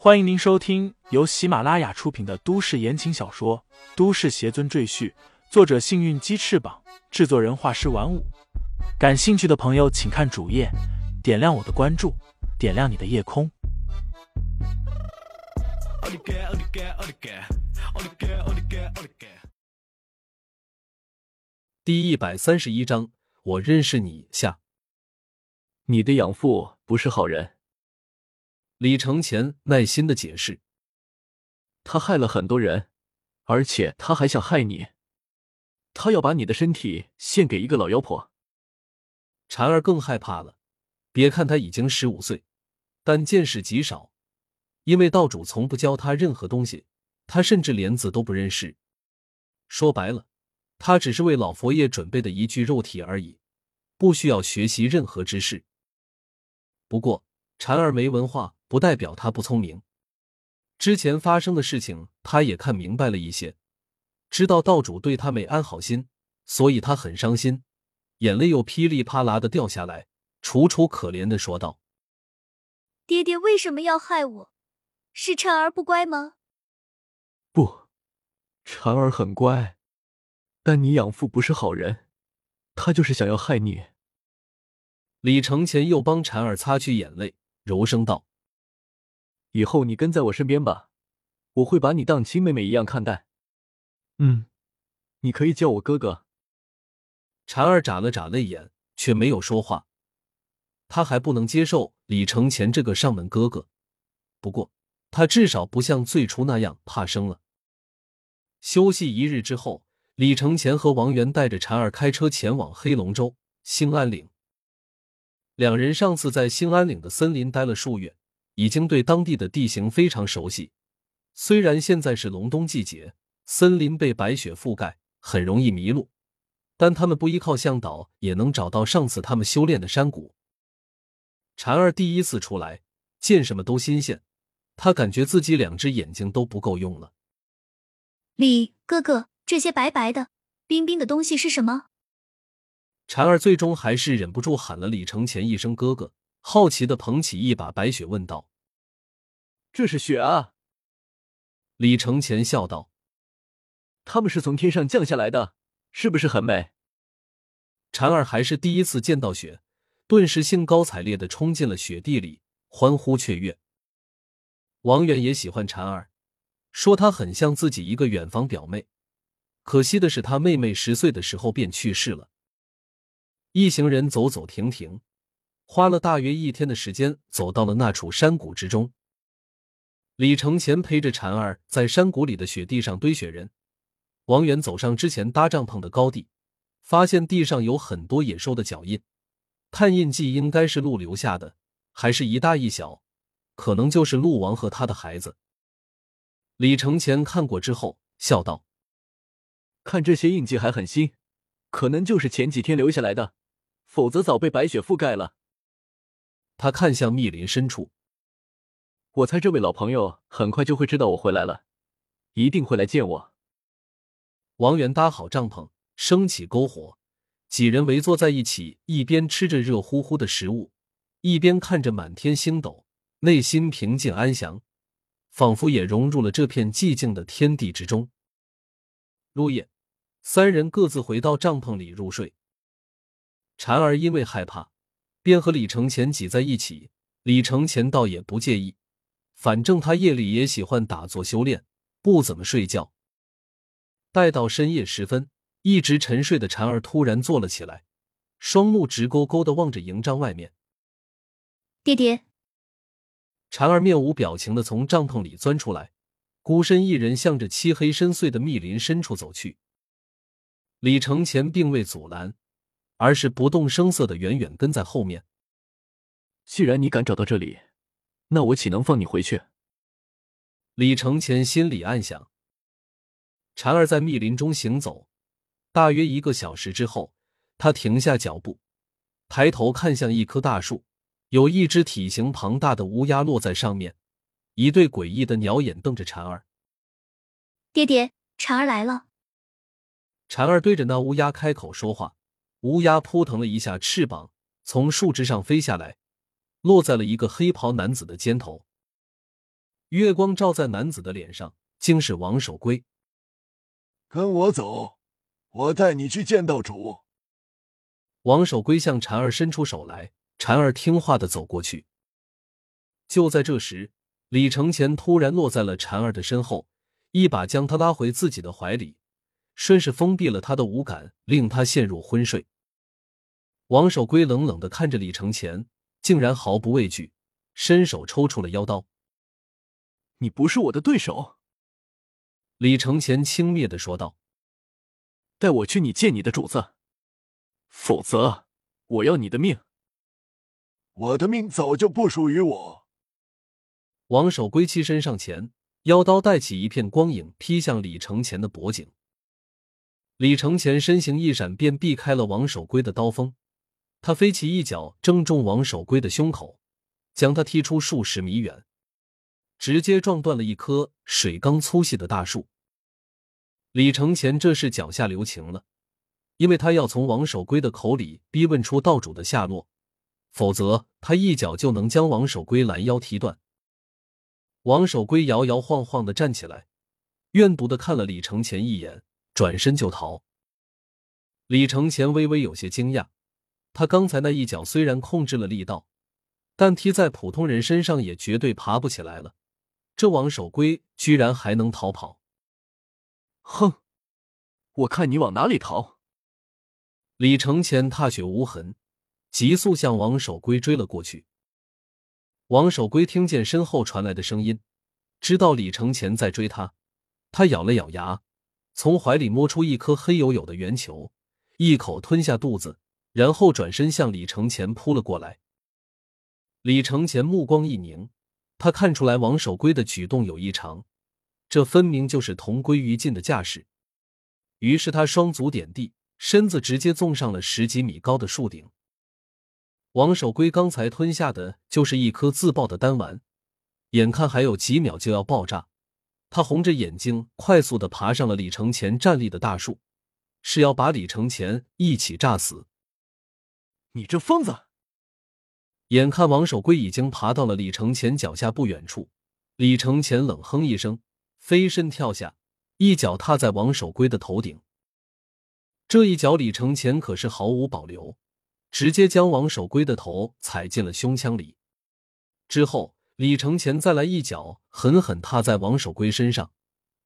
欢迎您收听由喜马拉雅出品的都市言情小说《都市邪尊赘婿》，作者：幸运鸡翅膀，制作人：画师玩五。感兴趣的朋友，请看主页，点亮我的关注，点亮你的夜空。第一百三十一章，我认识你下。你的养父不是好人。李承前耐心的解释：“他害了很多人，而且他还想害你。他要把你的身体献给一个老妖婆。”婵儿更害怕了。别看他已经十五岁，但见识极少，因为道主从不教他任何东西，他甚至连字都不认识。说白了，他只是为老佛爷准备的一具肉体而已，不需要学习任何知识。不过，婵儿没文化。不代表他不聪明，之前发生的事情他也看明白了一些，知道道主对他没安好心，所以他很伤心，眼泪又噼里啪啦的掉下来，楚楚可怜的说道：“爹爹为什么要害我？是婵儿不乖吗？”“不，婵儿很乖，但你养父不是好人，他就是想要害你。”李承前又帮婵儿擦去眼泪，柔声道。以后你跟在我身边吧，我会把你当亲妹妹一样看待。嗯，你可以叫我哥哥。婵儿眨了眨泪眼，却没有说话。他还不能接受李承前这个上门哥哥，不过他至少不像最初那样怕生了。休息一日之后，李承前和王源带着婵儿开车前往黑龙州兴安岭。两人上次在兴安岭的森林待了数月。已经对当地的地形非常熟悉。虽然现在是隆冬季节，森林被白雪覆盖，很容易迷路，但他们不依靠向导也能找到上次他们修炼的山谷。婵儿第一次出来，见什么都新鲜，他感觉自己两只眼睛都不够用了。李哥哥，这些白白的、冰冰的东西是什么？婵儿最终还是忍不住喊了李承前一声哥哥。好奇的捧起一把白雪，问道：“这是雪啊？”李承前笑道：“他们是从天上降下来的，是不是很美？”婵儿还是第一次见到雪，顿时兴高采烈的冲进了雪地里，欢呼雀跃。王远也喜欢婵儿，说她很像自己一个远房表妹。可惜的是，他妹妹十岁的时候便去世了。一行人走走停停。花了大约一天的时间，走到了那处山谷之中。李承前陪着婵儿在山谷里的雪地上堆雪人。王源走上之前搭帐篷的高地，发现地上有很多野兽的脚印，探印记应该是鹿留下的，还是一大一小，可能就是鹿王和他的孩子。李承前看过之后笑道：“看这些印记还很新，可能就是前几天留下来的，否则早被白雪覆盖了。”他看向密林深处，我猜这位老朋友很快就会知道我回来了，一定会来见我。王源搭好帐篷，升起篝火，几人围坐在一起，一边吃着热乎乎的食物，一边看着满天星斗，内心平静安详，仿佛也融入了这片寂静的天地之中。入夜，三人各自回到帐篷里入睡。婵儿因为害怕。便和李承前挤在一起，李承前倒也不介意，反正他夜里也喜欢打坐修炼，不怎么睡觉。待到深夜时分，一直沉睡的婵儿突然坐了起来，双目直勾勾的望着营帐外面。爹爹，婵儿面无表情的从帐篷里钻出来，孤身一人向着漆黑深邃的密林深处走去。李承前并未阻拦。而是不动声色的远远跟在后面。既然你敢找到这里，那我岂能放你回去？李承前心里暗想。婵儿在密林中行走，大约一个小时之后，他停下脚步，抬头看向一棵大树，有一只体型庞大的乌鸦落在上面，一对诡异的鸟眼瞪着婵儿。爹爹，婵儿来了。婵儿对着那乌鸦开口说话。乌鸦扑腾了一下翅膀，从树枝上飞下来，落在了一个黑袍男子的肩头。月光照在男子的脸上，竟是王守圭。跟我走，我带你去见道主。王守圭向婵儿伸出手来，婵儿听话的走过去。就在这时，李承前突然落在了婵儿的身后，一把将她拉回自己的怀里，顺势封闭了她的五感，令她陷入昏睡。王守圭冷冷的看着李承前，竟然毫不畏惧，伸手抽出了腰刀。你不是我的对手，李承前轻蔑的说道。带我去你见你的主子，否则我要你的命。我的命早就不属于我。王守圭起身上前，腰刀带起一片光影，劈向李承前的脖颈。李承前身形一闪，便避开了王守圭的刀锋。他飞起一脚，正中王守圭的胸口，将他踢出数十米远，直接撞断了一棵水缸粗细的大树。李承前这是脚下留情了，因为他要从王守圭的口里逼问出道主的下落，否则他一脚就能将王守圭拦腰踢断。王守圭摇摇晃晃的站起来，怨毒的看了李承前一眼，转身就逃。李承前微微有些惊讶，他刚才那一脚虽然控制了力道，但踢在普通人身上也绝对爬不起来了。这王守圭居然还能逃跑！哼，我看你往哪里逃！李承前踏雪无痕，急速向王守圭追了过去。王守圭听见身后传来的声音，知道李承前在追他。他咬了咬牙，从怀里摸出一颗黑黝黝的圆球，一口吞下肚子，然后转身向李承前扑了过来。李承前目光一凝，他看出来王守圭的举动有异常，这分明就是同归于尽的架势。于是他双足点地，身子直接纵上了十几米高的树顶。王守圭刚才吞下的就是一颗自爆的丹丸，眼看还有几秒就要爆炸，他红着眼睛快速的爬上了李承前站立的大树，是要把李承前一起炸死。你这疯子！眼看王守圭已经爬到了李承前脚下不远处，李承前冷哼一声，飞身跳下，一脚踏在王守圭的头顶。这一脚，李承前可是毫无保留。直接将王守圭的头踩进了胸腔里，之后李承前再来一脚，狠狠踏在王守圭身上，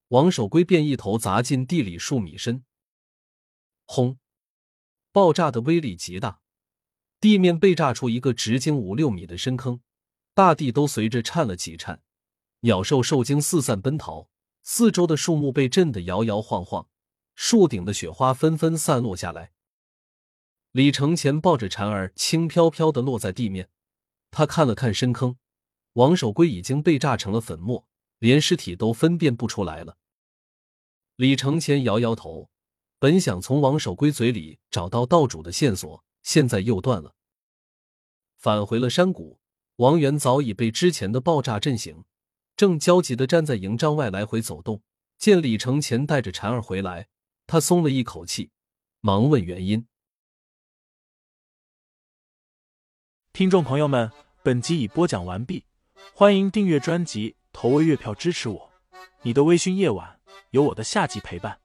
王守圭便一头砸进地里数米深。轰！爆炸的威力极大，地面被炸出一个直径五六米的深坑，大地都随着颤了几颤，鸟兽受惊四散奔逃，四周的树木被震得摇摇晃晃，树顶的雪花纷纷散落下来。李承前抱着婵儿，轻飘飘的落在地面。他看了看深坑，王守圭已经被炸成了粉末，连尸体都分辨不出来了。李承前摇摇头，本想从王守圭嘴里找到道主的线索，现在又断了。返回了山谷，王源早已被之前的爆炸震醒，正焦急的站在营帐外来回走动。见李承前带着婵儿回来，他松了一口气，忙问原因。听众朋友们，本集已播讲完毕，欢迎订阅专辑，投喂月票支持我。你的微醺夜晚，有我的下集陪伴。